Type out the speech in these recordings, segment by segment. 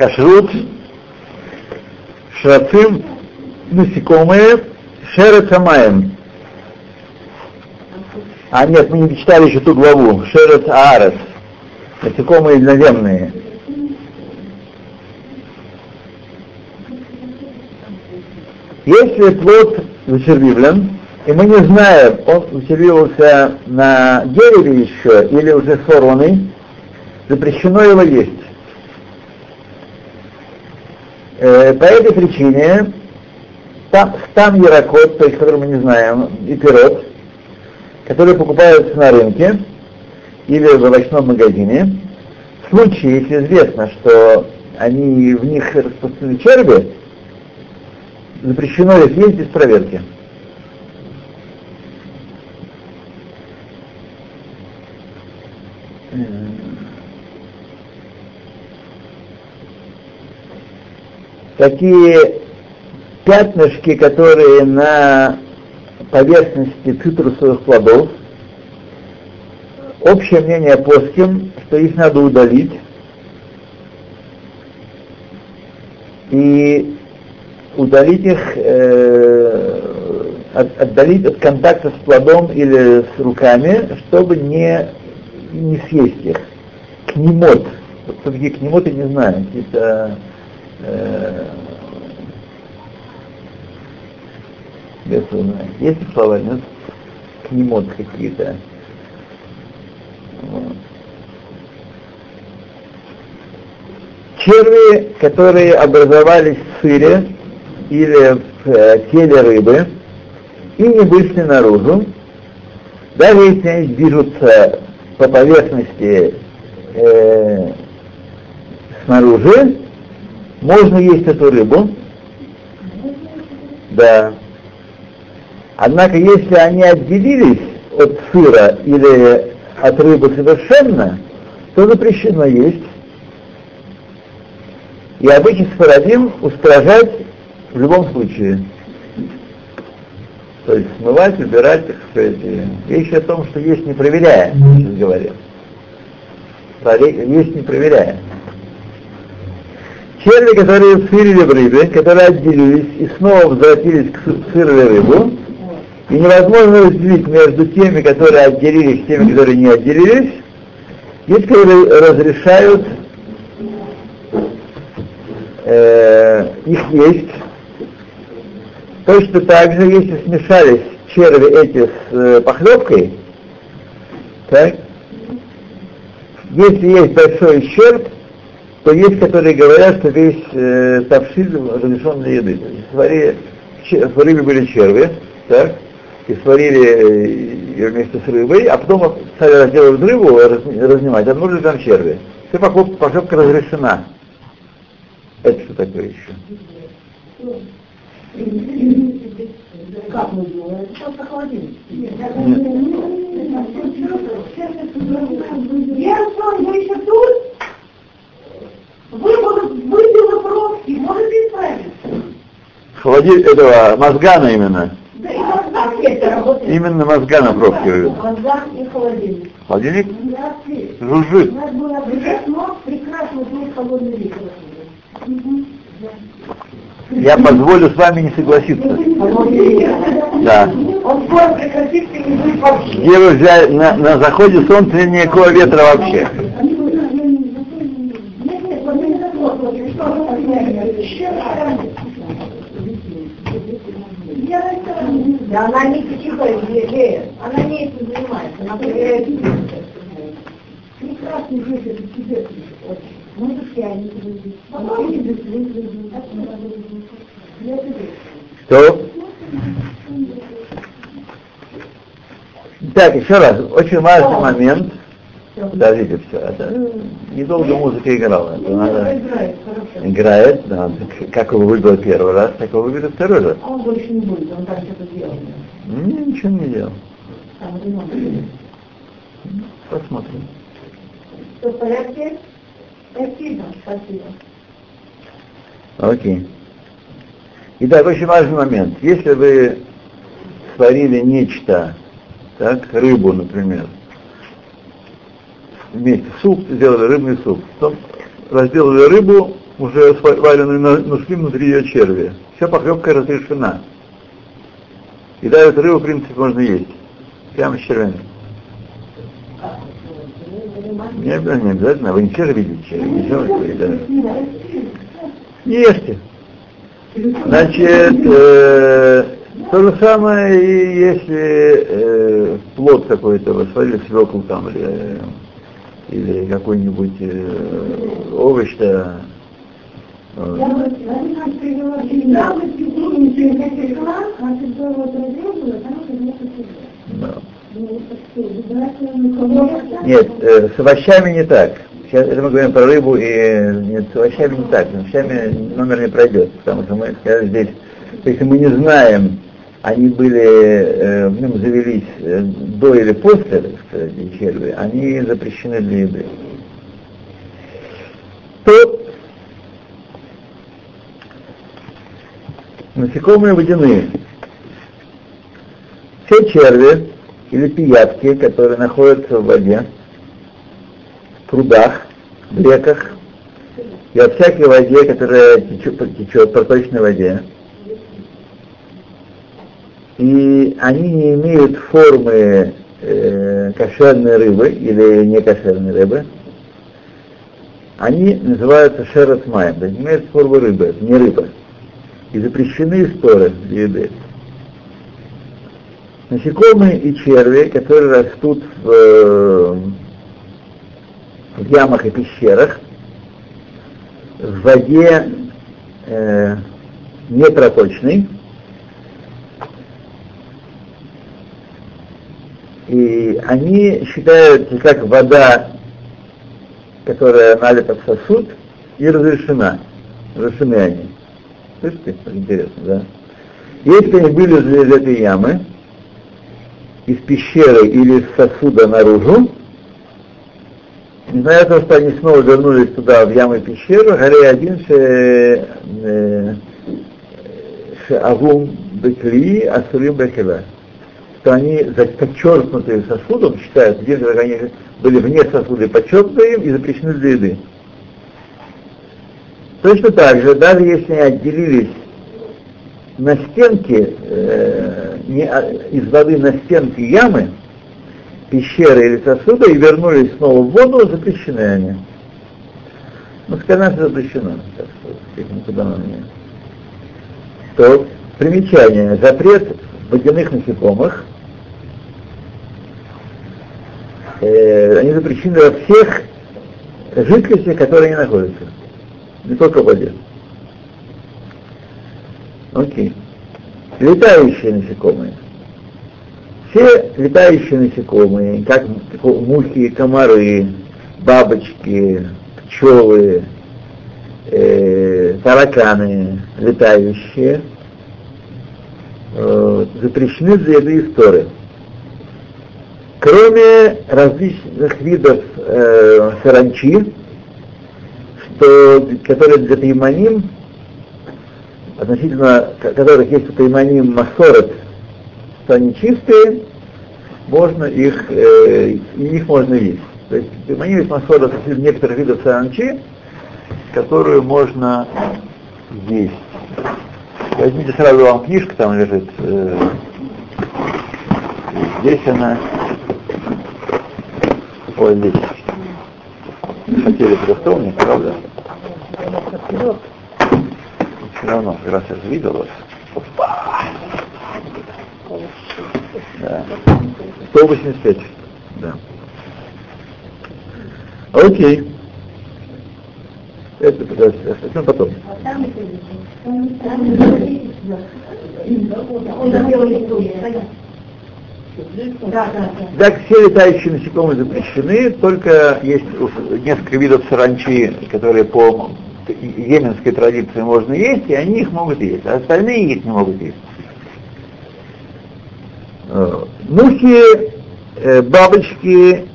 кашрут, шрацим, насекомые, шерет хамаем. А нет, мы не читали еще ту главу. Шерет аарес. Насекомые наземные. Если плод зачервивлен, и мы не знаем, он зачервивался на дереве еще или уже сорванный, запрещено его есть. Э, по этой причине там, там ярокот, то есть который мы не знаем, и пирот, которые покупаются на рынке или в овощном магазине, в случае, если известно, что они в них распространены черви, запрещено их есть без проверки. Такие пятнышки, которые на поверхности цитрусовых плодов, общее мнение плоским, что их надо удалить. И удалить их, э, от, отдалить от контакта с плодом или с руками, чтобы не, не съесть их. Кнемот. Вот что такие кнемоты, не знаю. Какие-то э, есть слова, нет? Кнемот какие-то. Черви, которые образовались в сыре или в э, теле рыбы и не вышли наружу, даже если они движутся по поверхности э, снаружи, можно есть эту рыбу. Да. Однако, если они отделились от сыра или от рыбы совершенно, то запрещено есть. И обычно спорадим устражать в любом случае. То есть смывать, убирать, так сказать, вещи о том, что есть не проверяя, сейчас говорим. Есть не проверяя. Черви, которые сырили в рыбе, которые отделились и снова возвратились к сырой рыбу, и невозможно разделить между теми, которые отделились, и теми, которые не отделились, есть, которые разрешают э, их есть. Точно так же, если смешались черви эти с э, похлебкой, так, если есть большой ущерб, то есть, которые говорят, что весь э, тавшиль разрешен для еды. Свари, в рыбе были черви, так, и сварили э, ее вместе с рыбой, а потом стали разделывать рыбу, разнимать, обнаружили там черви. Все покупка, покупка разрешена. Это что такое еще? Как мы делаем? Сейчас охладим. Я что, я еще тут? Вы, вы пробки, можете исправиться? Холодильник этого мозгана именно. Да, и мозган Именно мозга на пробке вывел. Мозган и холодильник. Холодильник? Жужжит. У нас было прекрасно пить холодный ветер. Я позволю с вами не согласиться. Да. Где вы взяли, на, на заходе солнца никакого ветра вообще. Да она не психология, она не этим занимается, она проверяет Прекрасный жизнь это тебе Может, я не Что? Так, еще раз, очень важный момент. Подождите, все, это недолго музыка играла. Это надо... Играет, играет, да. Как его выбрал первый раз, так его выберет второй раз. А он больше не будет, он там что-то. Не, ничего не делал. Посмотрим. Все в порядке? Спасибо, спасибо. Окей. Итак, очень важный момент. Если вы сварили нечто, так, рыбу, например, вместе суп, сделали рыбный суп. Потом разделали рыбу уже сваленную, нашли внутри ее черви. Вся похлебка разрешена. И даже рыбу, в принципе, можно есть. Прямо с червями. Не обязательно, обязательно, вы все же видите черви. Не ешьте. Значит, э, то же самое, и если э, плод какой-то, вы сварили свеклу там, или, или какой-нибудь э, овощ, да, нет, э, с овощами не так. Сейчас это мы говорим про рыбу, и нет, с овощами не так. С овощами номер не пройдет, потому что мы сказали здесь, если мы не знаем, они были, э, в нем завелись э, до или после, так сказать, черви, они запрещены для еды. То насекомые водяные. Все черви или пиявки, которые находятся в воде, в прудах, в реках и во всякой воде, которая течет, течет в проточной воде, и они не имеют формы э, кошерной рыбы или не кошерной рыбы, они называются шерот майм, то есть имеют форму рыбы, не рыба и запрещены для еды. Насекомые и черви, которые растут в, в ямах и пещерах, в воде э, непроточной, и они считаются как вода, которая налита в сосуд, и разрешена. Разрешены они. Слышите? Интересно, да? Если они были из этой ямы, из пещеры или из сосуда наружу, несмотря на то, что они снова вернулись туда, в яму и пещеру, горе один ше, э, ше авум бекли, асурим бекела. Что они подчеркнутые сосудом считают, где они были вне сосуда, подчеркнутые и запрещены для еды. Точно так же, даже если они отделились на стенке, э, не, из воды на стенки ямы, пещеры или сосуда, и вернулись снова в воду, запрещены они. Ну, что запрещено. То, примечание, запрет водяных насекомых, э, они запрещены во всех жидкостях, которые они находятся не только в воде. Окей. Летающие насекомые. Все летающие насекомые, как мухи, комары, бабочки, пчелы, э, тараканы летающие, э, запрещены для еды истории. Кроме различных видов э, саранчи, что, которые для Тайманим, относительно которых есть у Тайманим Масорет, что они чистые, можно их, э, их можно есть. То есть Тайманим есть Масорет относительно некоторых видов саранчи, которую можно есть. Возьмите сразу вам книжка, там лежит. Э, здесь она. Ой, здесь. Хотели просто правда? Вперед. Все равно, раз. Опа! Да. 185. Да. Окей. Это, подожди, а потом? Так, все летающие насекомые запрещены, только есть несколько видов саранчи, которые по йеменской традиции можно есть, и они их могут есть, а остальные их не могут есть. Э, мухи, э, бабочки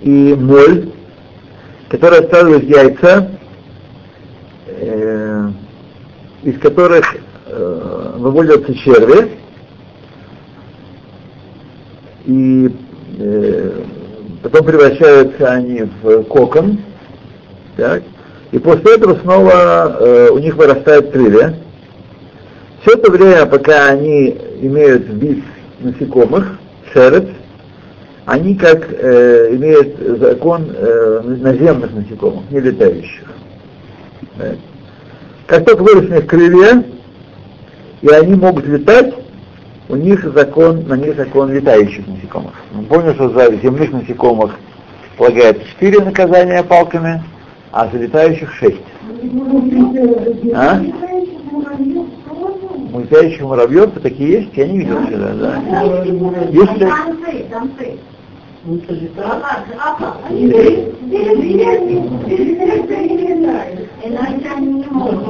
и моль, которые оставляют яйца, э, из которых выводятся черви, и потом превращаются они в кокон, так, И после этого снова э, у них вырастают крылья. Все это время, пока они имеют вид насекомых, шерец, они как э, имеют закон э, наземных насекомых, не летающих. Да. Как только выросли их крылья, и они могут летать, у них закон, на них закон летающих насекомых. Мы помним, что за земных насекомых полагается четыре наказания палками, а за летающих шесть. А? Летающих муравьев такие есть, я не видел всегда, да. Если...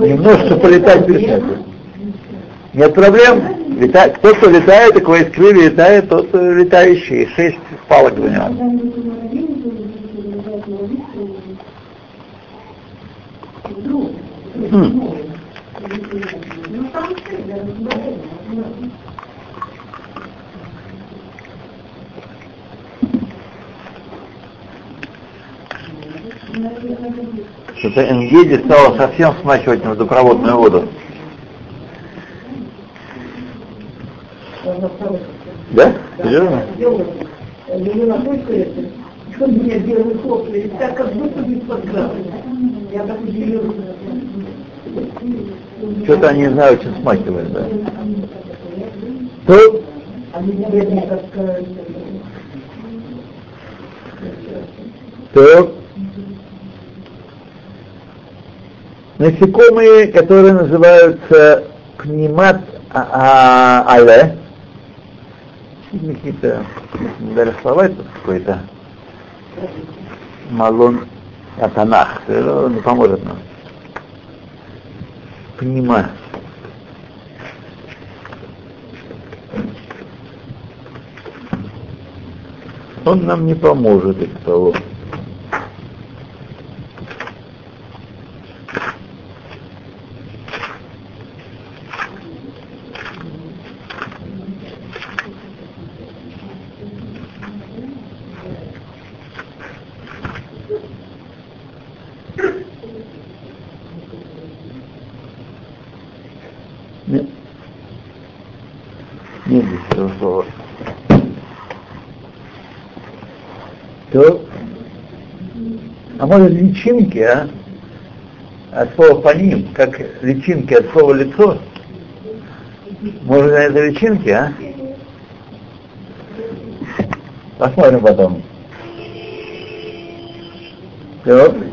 Немножко полетать без Нет проблем. Лета... Кто, кто летает, у кого есть крылья летает, тот летающий. Шесть палок за него. Что-то Энгеди стало совсем смачивать водопроводную воду. Да? Серьезно? Я так удивилась. Что-то они не знают, что смакивать, да. То... То насекомые, которые называются пнемат а, а, але, какие-то дали слова это какой-то малон атанах, он не поможет нам. Пнима. Он нам не поможет из того. Может личинки, а? От слова паним, как личинки от слова лицо. Может, это личинки, а? Посмотрим потом. Вот.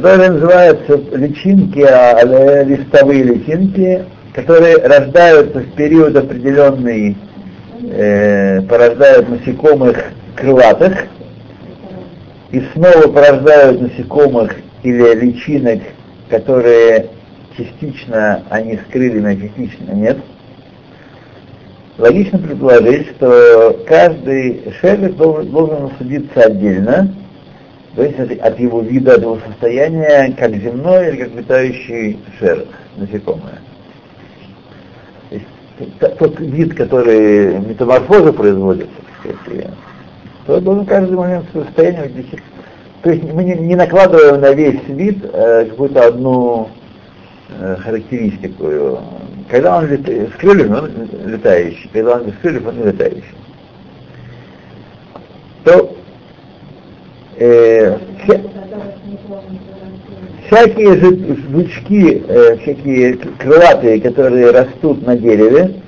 Которые называются личинки, а листовые личинки, которые рождаются в период определенный, э, порождают насекомых крылатых и снова порождают насекомых или личинок, которые частично они с а частично нет. Логично предположить, что каждый шелест должен, должен судиться отдельно, то есть от его вида, от его состояния, как земной или как летающий шерх, насекомое. То есть, тот вид, который метаморфозы производит, то должен каждый момент состояния То есть мы не, накладываем на весь вид э, какую-то одну э, характеристику. Когда он лет, с крыльями, он летающий, когда он без крыльев, он не летающий. То э, всякие жучки, э, всякие крылатые, которые растут на дереве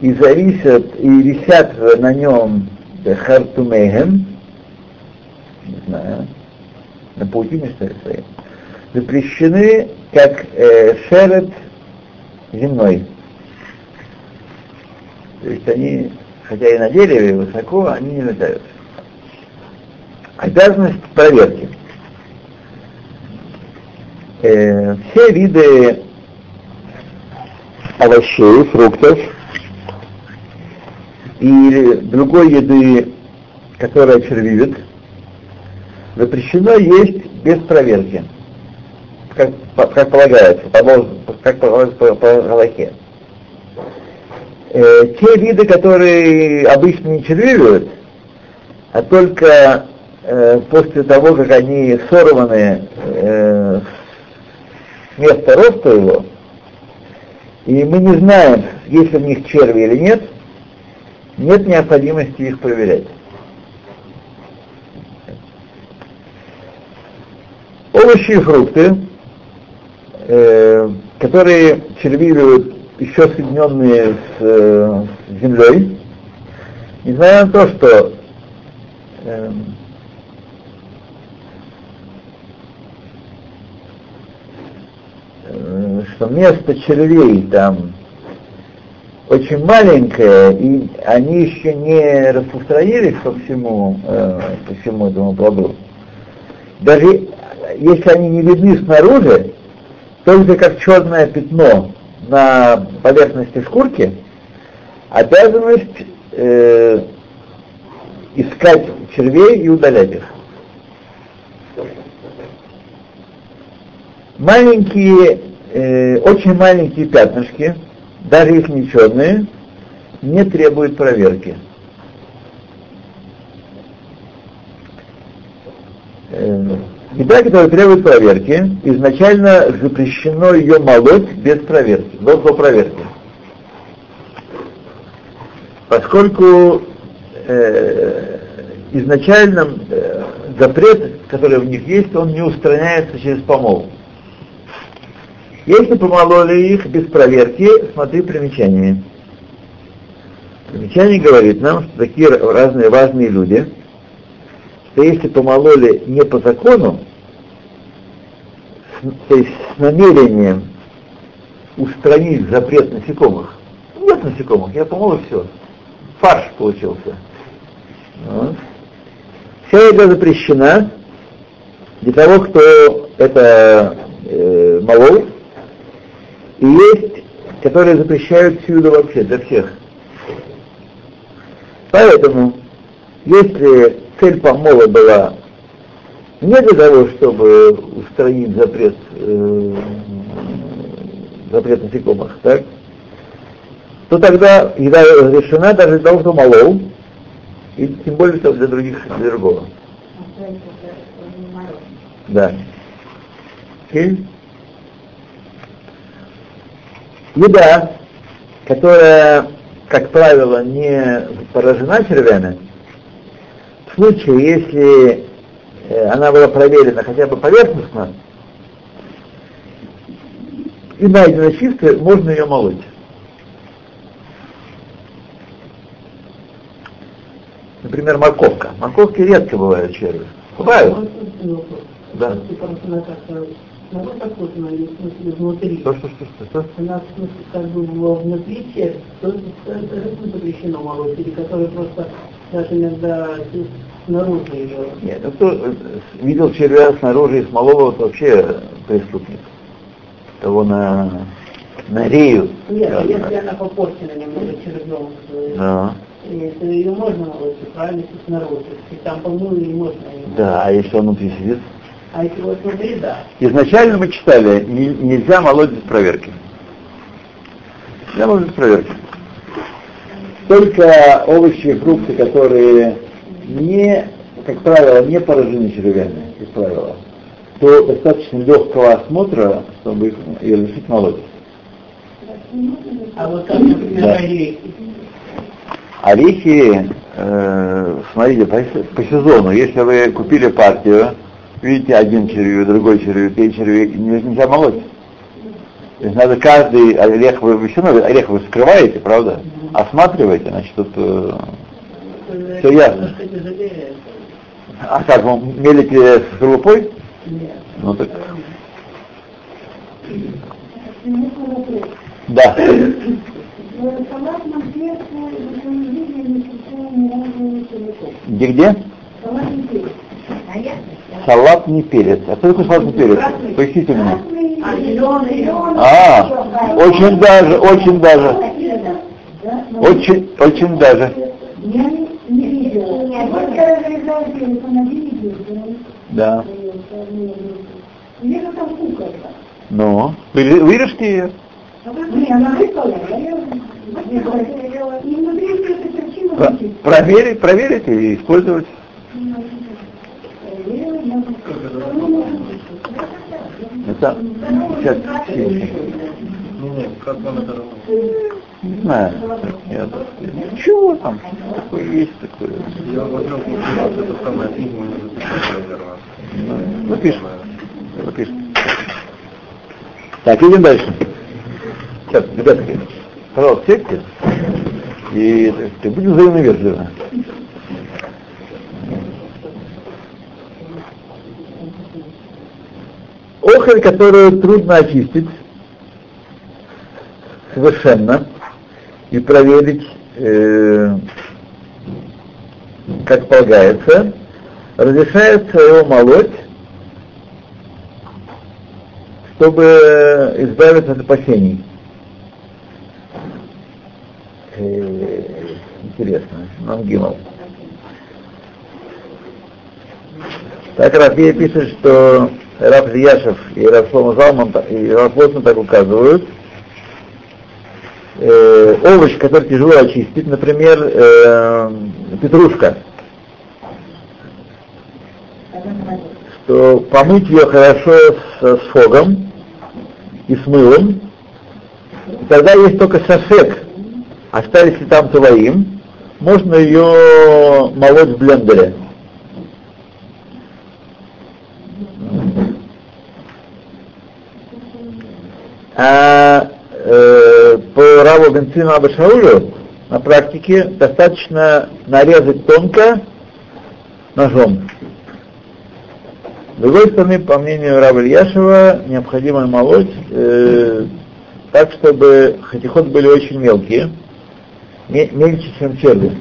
и зависят и висят на нем Хартумейхем, не знаю, на паутине что ли своей, запрещены как э, шерет земной. То есть они, хотя и на дереве высоко, они не летают. Обязанность проверки. Э, все виды овощей, фруктов, или другой еды, которая червивит, запрещено есть без проверки, как, как полагается, по, как полагается по, по Галахе. Э, те виды, которые обычно не червивают, а только э, после того, как они сорваны э, с места роста его, и мы не знаем, есть ли в них черви или нет, нет необходимости их проверять. Овощи и фрукты, э, которые червивают еще соединенные с, э, с землей, несмотря на то, что э, что место червей там очень маленькое, и они еще не распространились по всему, э, по всему этому плоду. Даже если они не видны снаружи, только как черное пятно на поверхности шкурки, обязанность э, искать червей и удалять их. Маленькие, э, очень маленькие пятнышки, даже если не черные, не требуют проверки. Э, Еда, которая требует проверки, изначально запрещено ее молоть без проверки, до, до проверки. Поскольку э, изначально э, запрет, который в них есть, он не устраняется через помол. Если помололи их без проверки, смотри примечание. Примечание говорит нам, что такие разные важные люди – что если помололи не по закону, то есть с намерением устранить запрет насекомых, нет насекомых, я помолол все, фарш получился. Вот. Вся еда запрещена для того, кто это э, молол, и есть, которые запрещают всю еду вообще, для всех. Поэтому, если цель помола была не для того, чтобы устранить запрет, э, запрет насекомых, так, то тогда еда разрешена даже для того, кто молол, и тем более что для других, для другого. Да. Okay. Еда, которая, как правило, не поражена червями, в случае, если э, она была проверена хотя бы поверхностно и найдена чистой, можно ее молоть. Например, морковка. Морковки редко бывают черви. Бывают. Да. Ну, вот она есть, в смысле, внутри. Что, что, что, что, что? Она, в смысле, как бы внутри червь, то это запрещено молоть, или который просто даже иногда снаружи ее. Нет, ну кто э, видел червя снаружи и смолого, то вообще преступник. Того на, на рею. Нет, а если она попорчена немного червем, да. то ее можно молоть, правильно, если снаружи. И там помыло не можно. Да, а если он внутри сидит? А если вот внутри, да. Изначально мы читали, не, нельзя молоть без проверки. Нельзя молоть без проверки. Только овощи и фрукты, которые не, как правило, не поражены червями, как правило, то достаточно легкого осмотра, чтобы их и разрешить молоть. А вот как, например, Да. орехи. Орехи, э, смотрите, по, по сезону, если вы купили партию, видите один червяк, другой червяк, третий червяк, не- нельзя молоть. То есть надо каждый орех вы все равно орех вы скрываете, правда? Осматриваете, значит, тут э, Всё ясно. А как вы мелите с скорлупой? Нет. Ну так. Да. Где Салат не перец. А что такое салат не перец? Поясните мне. А очень даже, очень даже, очень, очень даже. Да. Ну, вы- вырежьте ее. Проверить, проверить и использовать. Там, сейчас, Не, не, как вам это не знаю. Я, чего там? Такое есть такое. Я возьму вот это самое книгу, не. Ну, Напишем. Напишем. Так, идем дальше. Сейчас, ребятки, пожалуйста, сядьте. И сказать, будем взаимно вежливы. Охоль, которую трудно очистить совершенно и проверить, э, как полагается, разрешается его молоть, чтобы избавиться от опасений. Э, Интересно, нам Гимал. Так Рафия пишет, что Раф Яшев и Раф Шлома Залман и Раф Лотман так указывают. Э, овощ, который тяжело очистить, например, э, петрушка, что помыть ее хорошо с, с фогом и с мылом, и тогда есть только сосек, остались ли там твоим, можно ее молоть в блендере. А э, по Раву Бенцину Абашаулю на практике достаточно нарезать тонко ножом. С другой стороны, по мнению Рава Ильяшева, необходимо молоть э, так, чтобы хатихот были очень мелкие, ме- мельче, чем черви.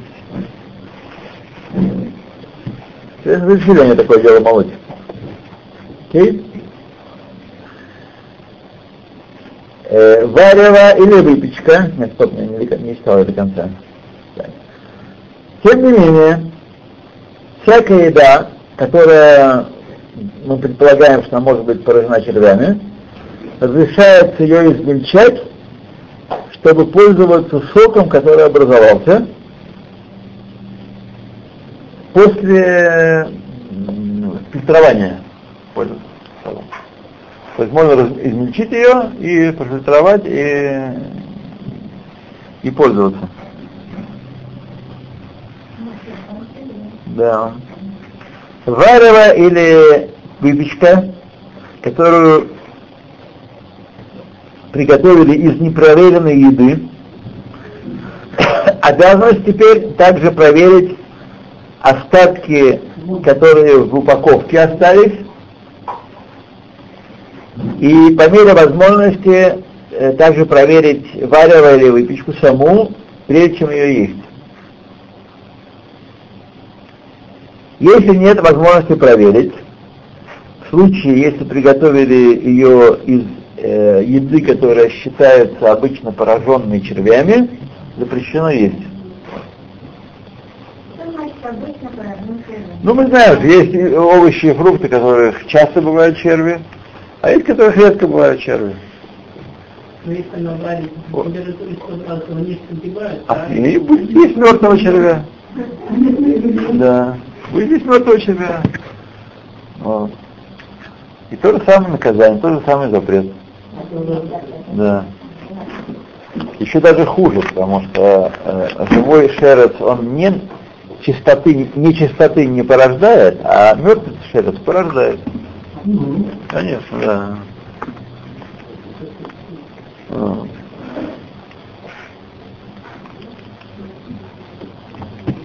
Разрешили они такое дело молоть. Окей? Э, варево или выпечка. Нет, стоп, я не, не читал это до конца. Так. Тем не менее, всякая еда, которая мы предполагаем, что она может быть поражена червями, разрешается ее измельчать, чтобы пользоваться соком, который образовался после м, фильтрования пользоваться. То есть можно измельчить ее и профильтровать и, и пользоваться. Да. Варево или выпечка, которую приготовили из непроверенной еды, обязанность теперь также проверить остатки, которые в упаковке остались, и по мере возможности э, также проверить варево или выпечку саму, прежде чем ее есть. Если нет возможности проверить, в случае, если приготовили ее из э, еды, которая считается обычно пораженной червями, запрещено есть. Ну, мы знаем, есть овощи и фрукты, которых часто бывают черви, а есть, которых редко бывают черви. Но если она варит Вот. температуре 100 градусов, они согревают, А и будет есть мертвого червя. Да. Будет есть мертвого червя. Вот. И то же самое наказание, тот же самый запрет. Да. Еще даже хуже, потому что э, живой шерец, он не чистоты, не чистоты не порождает, а мертвый шерец порождает. Конечно, да. Вот.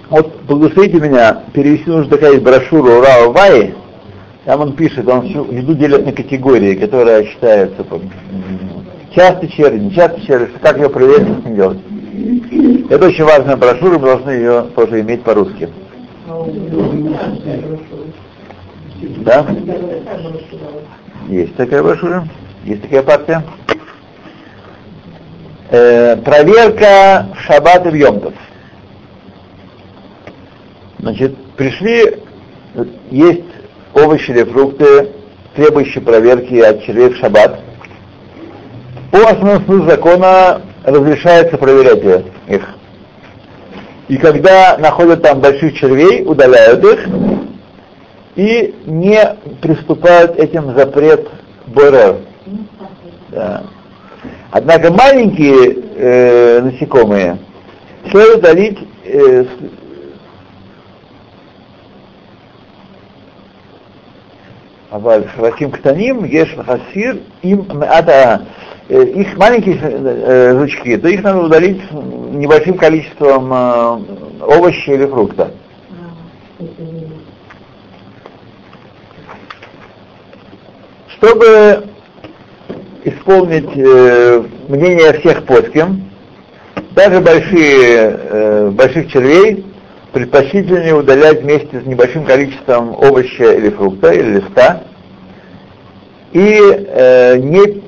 Вот благословите меня, перевести нужно такая брошюра Урава Ваи, там он пишет, он еду делит на категории, которые считаются часто черви, не часто черви, как ее проверить, ним делать. Это очень важная брошюра, мы должны ее тоже иметь по-русски. Да? Есть такая брошюра, есть такая партия. Э, проверка в шаббат и в Йомтов. Значит, пришли, есть овощи или фрукты, требующие проверки от червей в шаббат. По основному закона разрешается проверять их. И когда находят там больших червей, удаляют их и не приступают этим запрет Борер. Да. Однако маленькие э, насекомые следует дарить э, Аваль Шраким Ктаним, Еш Хасир, им а, это их маленькие э, э, жучки, то их надо удалить небольшим количеством э, овощей или фруктов. Чтобы исполнить э, мнение всех плоским, даже большие, э, больших червей предпочтительнее удалять вместе с небольшим количеством овоща или фрукта, или листа, и э, не,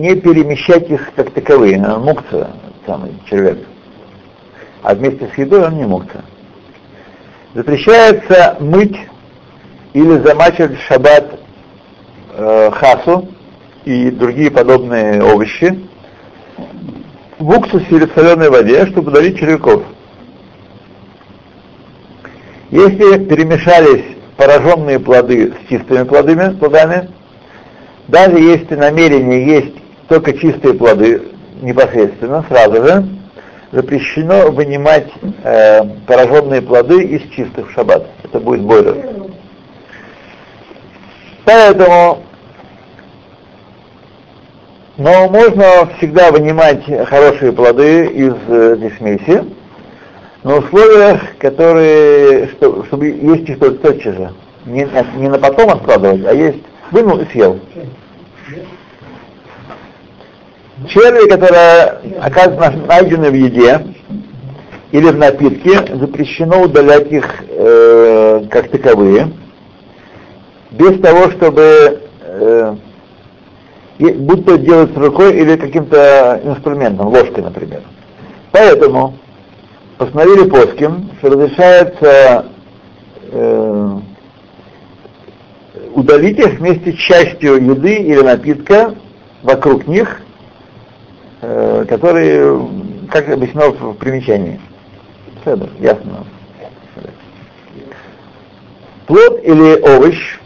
не перемещать их как таковые, он мукца, самый червяк. А вместе с едой он не мукца. Запрещается мыть или замачивать в шаббат э, хасу и другие подобные овощи в уксусе или в соленой воде, чтобы удалить червяков. Если перемешались пораженные плоды с чистыми плодами, плодами, даже если намерение есть только чистые плоды непосредственно, сразу же, запрещено вынимать э, пораженные плоды из чистых в шаббат. Это будет бойлер. Поэтому но можно всегда вынимать хорошие плоды из э, этой смеси, на условиях, которые, что, чтобы есть их только тотчас же. Не, не на потом откладывать, а есть вынул и съел. Черви, которые оказываются найдены в еде или в напитке, запрещено удалять их э, как таковые, без того, чтобы э, и- будь то делать с рукой или каким-то инструментом, ложкой, например. Поэтому постановили плоским, что разрешается э, удалить их вместе с частью еды или напитка вокруг них, э, которые, как объяснено в примечании. Федор, ясно. Плод или овощ,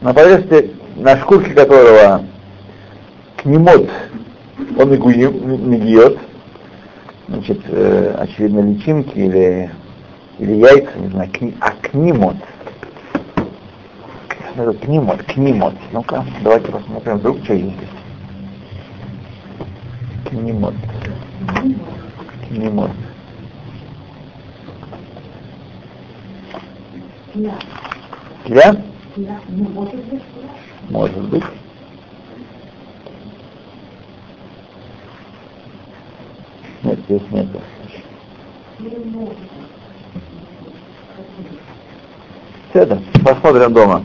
на поверхности, на шкурке которого кнемот, он гиет, значит, э, очевидно, личинки или, или яйца, не знаю, кни, а книмот. Книмот, книмот. Ну-ка, давайте посмотрим, вдруг что есть. Книмот. Книмот. Я? Может быть. Здесь нету. Это, посмотрим дома.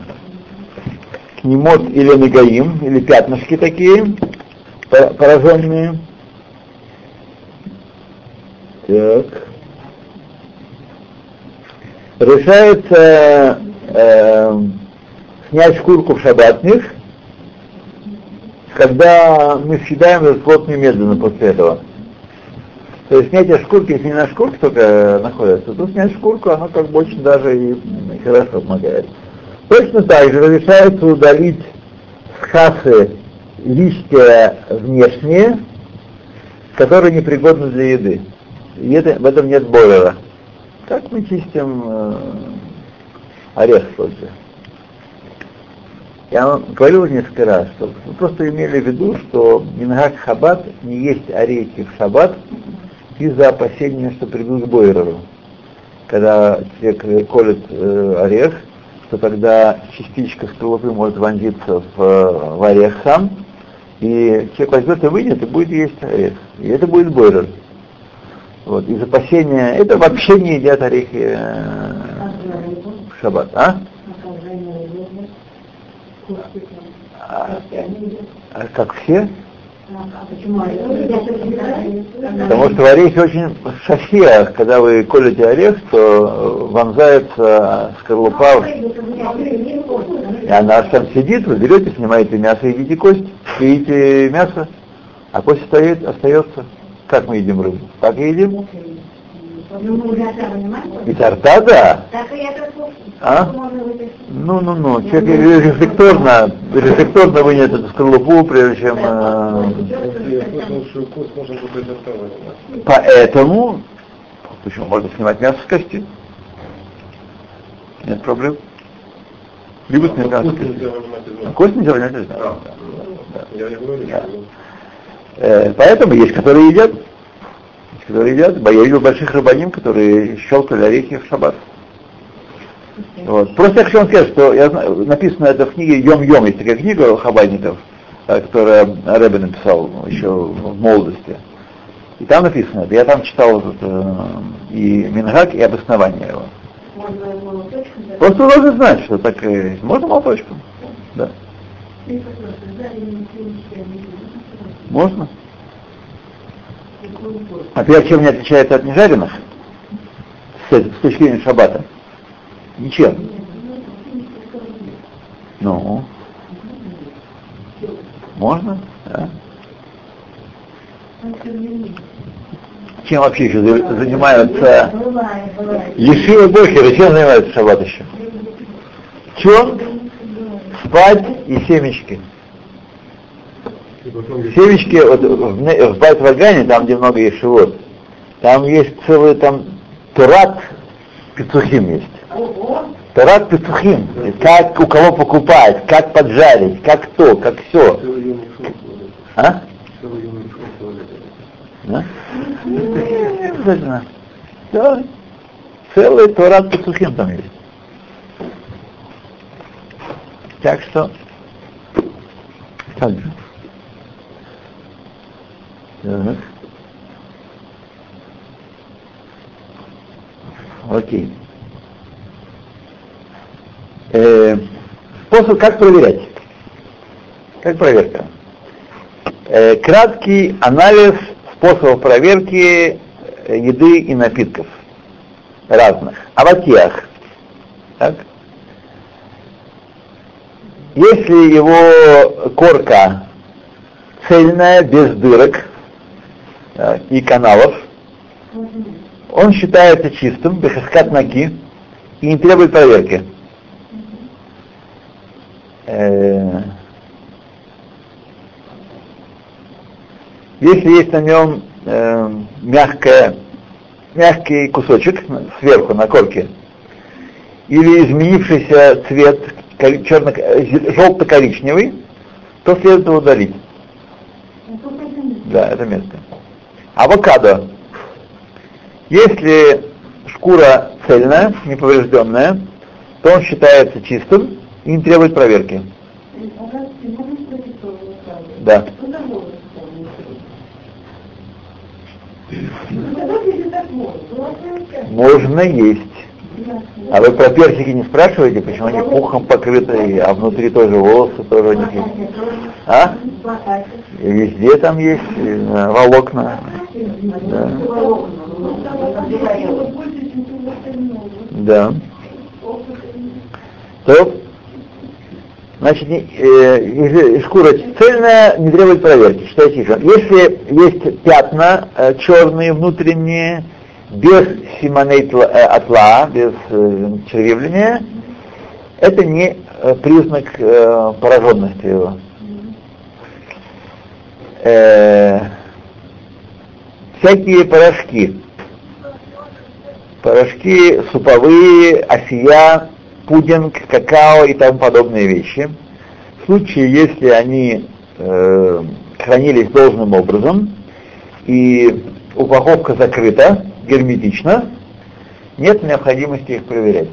Книмот или нагаим, или пятнышки такие, по- пораженные. Так. Решается э, снять шкурку в шабатных, когда мы съедаем этот плод немедленно после этого. То есть снятие шкурки, если не на шкурке только находится, то снять шкурку, оно как бы очень даже и хорошо помогает. Точно так же разрешается удалить с хасы листья внешние, которые непригодны для еды. И это, в этом нет бойлера. Как мы чистим э, орех только. Я вам говорил несколько раз, что вы просто имели в виду, что Мингак Хаббат не есть орехи в шаббат из-за опасения, что придут к. Когда человек колет э, орех, то тогда частичка скорлупы может вонзиться в, э, в орех сам, и человек возьмет и выйдет, и будет есть орех. И это будет Бойер. Вот, из опасения, это вообще не едят орехи э, в шаббат, а? А, а как все? Потому что в орехе очень шахия, когда вы колете орех, то э, вонзается скорлупа, в- и она там сидит, вы берете, снимаете мясо, едите кость, едите мясо, а кость остается. Как мы едим рыбу? Так и едим. Ну, мы уже это понимаем? Изо рта, да. Так и это А? Ну, ну, ну, человек рефлекторно, рефлекторно вынет эту скорлупу, прежде чем... э, оставить. Поэтому, почему можно снимать мясо с кости? Нет проблем. Либо снять мясо с кости. нельзя вынимать из А. Кость нельзя вынимать из мяса. Да. Да. Я не говорю, Да. что... Э, Поэтому есть, которые едят. Которые едят. Я видел больших рыбаним, которые щелкали орехи в шаббат. Вот. Просто я хочу вам сказать, что я написано это в книге Йом-Йом, есть такая книга у хабайников, э, которая Рэбе написал еще в молодости. И там написано это. Я там читал этот, э, и Мингак, и обоснование его. Можно? Просто должны знать, что так есть. Можно молоточком? Да. Можно. Опять, чем не отличается от нежаренных? С, с точки зрения шаббата? Ничем. Ну. Можно? Да. Чем вообще еще за- занимаются. Ешива Бохера? Чем занимаются шаббат еще? Чем? Спать и семечки. Семечки, вот в, в байт там, где много ешивот, там есть целый там турат петухим есть. Турат петухим. Как у кого покупать, как поджарить, как то, как все. А? Да? Не обязательно. Да. Целый турат петухим там есть. Так что, так же. Так. Окей. Э, способ, как проверять? Как проверка? Э, краткий анализ способов проверки э, еды и напитков разных. Аватиях. Так? Если его корка цельная, без дырок и каналов, он считается чистым, бехаскат наки, и не требует проверки. Э, Если есть на нем э, мягкая, мягкий кусочек сверху на корке, или изменившийся цвет черно, желто-коричневый, то следует его удалить. Да, это место. Авокадо. Если шкура цельная, неповрежденная, то он считается чистым и не требует проверки. Да. Можно есть. А вы про персики не спрашиваете, почему они пухом покрыты, а внутри тоже волосы тоже у них есть? А? Везде там есть волокна. Да. Да. То, значит, э, шкура цельная, не требует проверки, считайте еще. Если есть пятна э, черные, внутренние, без симоней тла- э, без э, червивления, это не э, признак пораженности его. Всякие порошки, порошки суповые, осия, пудинг, какао и тому подобные вещи. В случае, если они э, хранились должным образом и упаковка закрыта герметично, нет необходимости их проверять.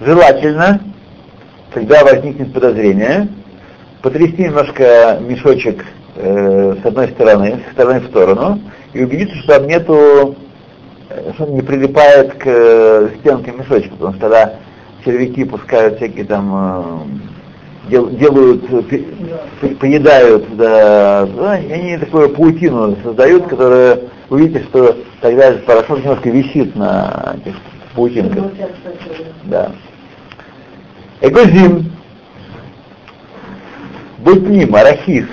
Желательно, когда возникнет подозрение, потрясти немножко мешочек э, с одной стороны, с стороны в сторону, и убедиться, что там нету э, что он не прилипает к э, стенке мешочка, потому что тогда червяки пускают всякие там, э, дел- делают, э, поедают, да, и они такую паутину создают, которая, вы видите, что тогда этот порошок немножко висит на этих паутинках. Да. Эгозим. Бутним, арахис.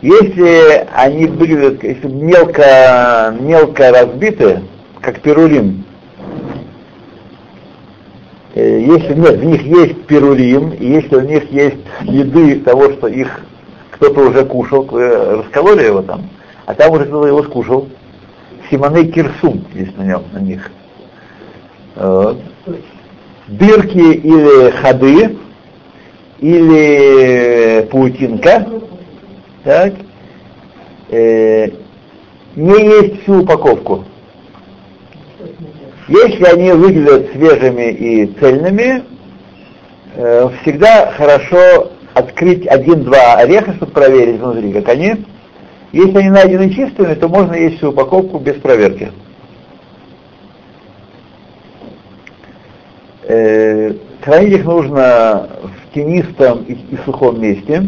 Если они были если мелко, мелко разбиты, как пирулин, э, если нет, в них есть пирулим, и если у них есть следы того, что их кто-то уже кушал, вы раскололи его там, а там уже кто-то его скушал, симоней кирсум есть на нем, на них. Дырки или ходы, или паутинка, так, э, не есть всю упаковку. Если они выглядят свежими и цельными, э, всегда хорошо открыть один-два ореха, чтобы проверить внутри, как они. Если они найдены чистыми, то можно есть всю упаковку без проверки. Э, хранить их нужно в тенистом и, и сухом месте,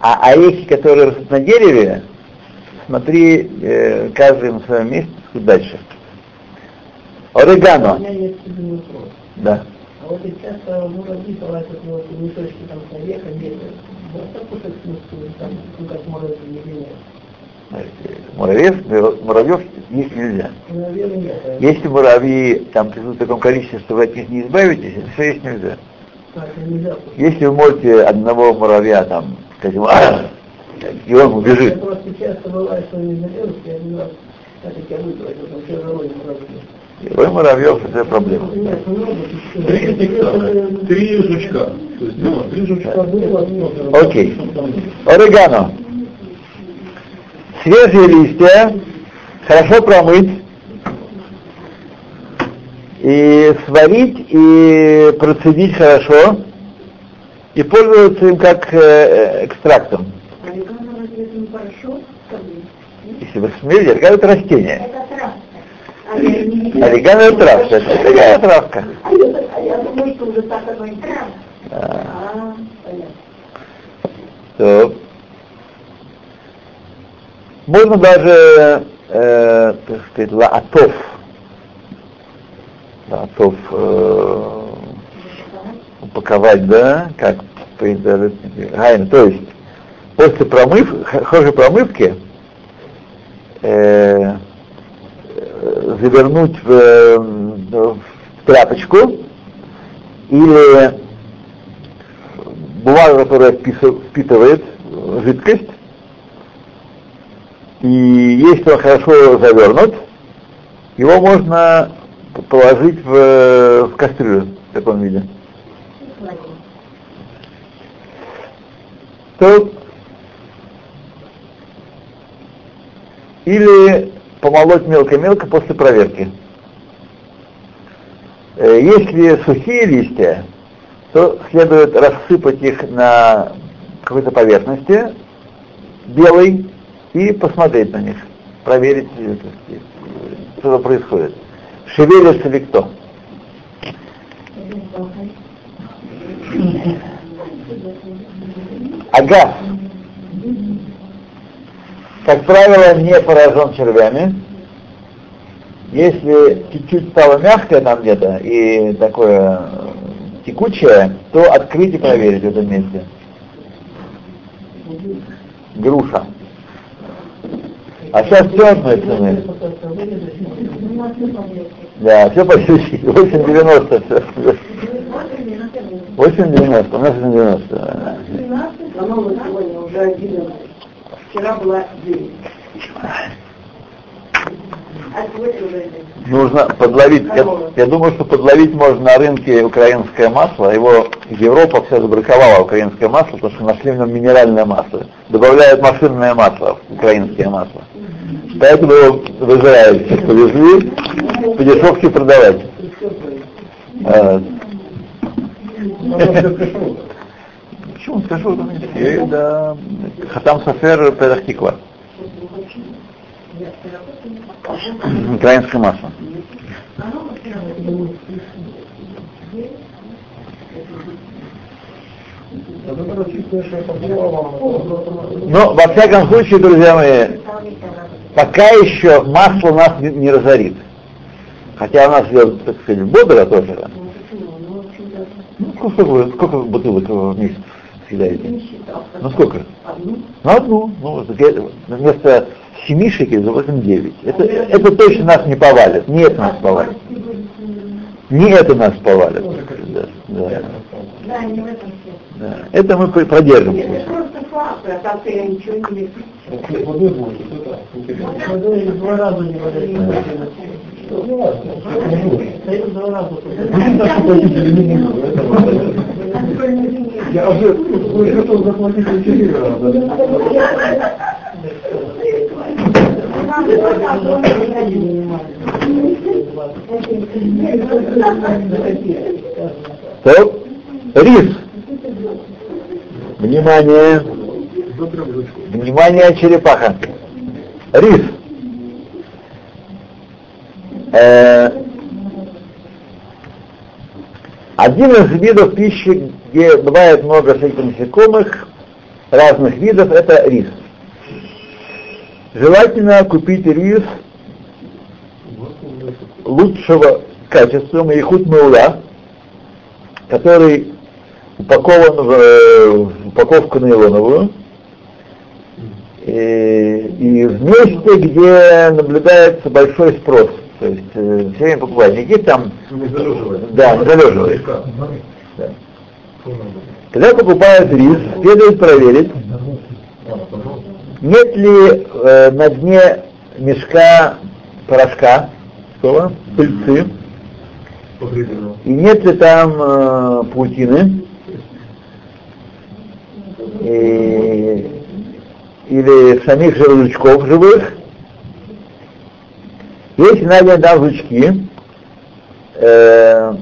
а орехи, которые растут на дереве, смотри э, каждый на своем месте дальше. Орегано. Да. А вот часто муравьи полазят вот мешочки там с орехом, где можно кушать смысл, там, ну как муравьи или нет? Муравьев, муравьев есть нельзя. А Если муравьи там присутствуют в таком количестве, что вы от них не избавитесь, это все есть нельзя. Если вы можете одного муравья там, скажем, «А!» и он Я убежит, просто часто бывает, что не заберут, я один раз так как я выбрал, там все равно вы муравьев, это проблема. Три три жучка. То есть, ну, три жучка ну, Окей. Орегано. Свежие листья хорошо промыть и сварить и процедить хорошо и пользоваться им как э, экстрактом. Орегано разве это не порошок? Как бы? Если вы смотрите, орегано это растение. Это это травка, это такая травка. А я, думаю, что уже так оно и травка. То. Можно даже, э, так сказать, лаатов. Лаатов э, упаковать, да, как Гайна. То есть, после промыв, хорошей промывки э, завернуть в, э, в тряпочку или бумагу, которая впитывает жидкость, и если он хорошо завернут, его можно положить в, в кастрюлю в таком виде. То или помолоть мелко-мелко после проверки. Э, Если сухие листья, то следует рассыпать их на какой-то поверхности белой и посмотреть на них, проверить, э, что происходит. Шевелится ли кто? Ага. Как правило, не поражен червями. Если чуть-чуть стало мягкое там где-то и такое э, текучее, то открыть и проверить в этом месте. Груша. А сейчас все одной цены. Да, все по чуть-чуть. 8,90 все. 8,90, у нас 8,90. Вчера была 9. А. Нужно подловить, я, я думаю, что подловить можно на рынке украинское масло, его Европа вся забраковала украинское масло, потому что нашли в нем минеральное масло. Добавляют машинное масло, украинское масло. Поэтому его в Израиль повезли, по дешевке продавать. Почему скажу? Да, Хатам Софер Педахтиква. Украинское масло. Но, во всяком случае, друзья мои, пока еще масло нас не, не разорит. Хотя у нас идет, так сказать, бодро тоже. Ну, сколько, сколько бутылок в месяц? Съедаете? Ну сколько? Ну одну. Ну, вместо семи шекелей заплатим девять. Это, это точно нас не повалит. Не это нас повалит. Не это нас повалит. Да, да. Да, не в этом все. Да. Это мы продержимся. Это просто факт, а так я ничего не вижу. Водой будет, это интересно. Водой два раза не водой. Не. Я уже готов заплатить за четыре рис. Внимание. Внимание, черепаха. Рис. Э, один из видов пищи, где бывает много всяких насекомых, разных видов, это рис. Желательно купить рис лучшего качества, маихут маула, который упакован в, э, упаковку нейлоновую, и, и в месте, где наблюдается большой спрос. То есть э, все время покупают. Не где там, Не залеживает. да, не залеживает. Да. Когда покупают рис, следует проверить, нет ли э, на дне мешка порошка, такого, пыльцы, и нет ли там э, паутины, и- или самих же жучков живых. Если найдены там жучки, э,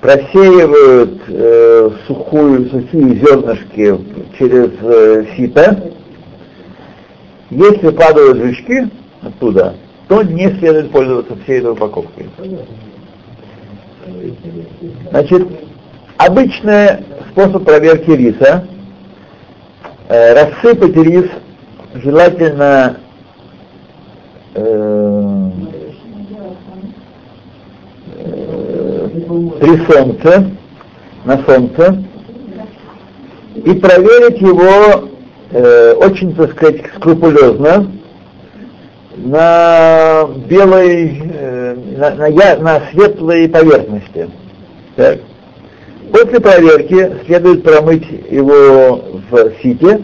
просеивают э, сухую, сухие зернышки через э, сито. Если падают жучки оттуда, то не следует пользоваться всей этой упаковкой. Значит, обычный способ проверки риса э, рассыпать рис желательно э, э, при солнце, на солнце, и проверить его э, очень, так сказать, скрупулезно на белой, э, на, на на светлой поверхности. Так. После проверки следует промыть его в сите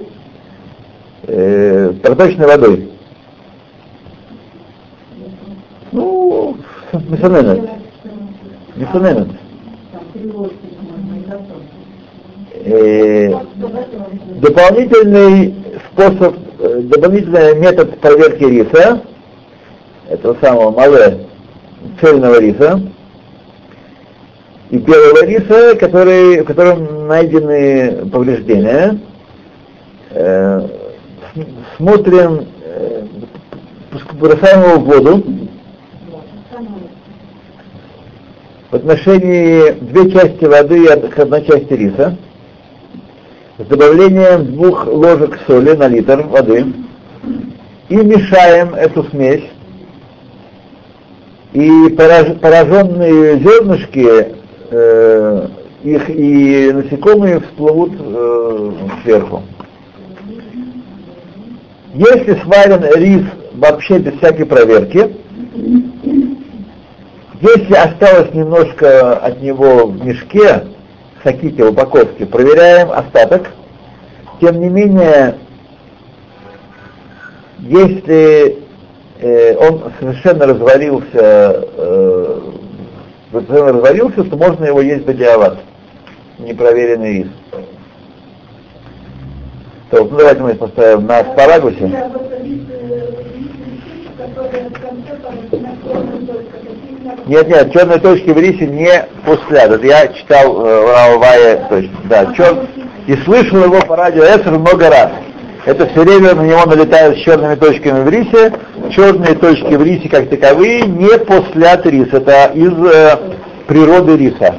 э, проточной водой. Ну, мисоненет. Мисоненет. Э, дополнительный способ, э, дополнительный метод проверки риса, этого самого мале, цельного риса, и белого риса, который, в котором найдены повреждения, э, смотрим, э, бросаем его в воду, в отношении две части воды и одной части риса, с добавлением двух ложек соли на литр воды, и мешаем эту смесь, и пораж- пораженные зернышки, э, их и насекомые всплывут э, сверху. Если сварен рис вообще без всякой проверки, если осталось немножко от него в мешке, в саките, в упаковке, проверяем остаток. Тем не менее, если э, он совершенно развалился, э, совершенно развалился, то можно его есть бадиават, непроверенный рис. То, ну, давайте мы поставим на аспарагусе. Нет, нет, черные точки в рисе не пустят. Я читал э, в Равае точно. Да, чер... И слышал его по радио Эсер много раз. Это все время на него налетают с черными точками в рисе. Черные точки в рисе как таковые не послят рис. Это из э, природы риса.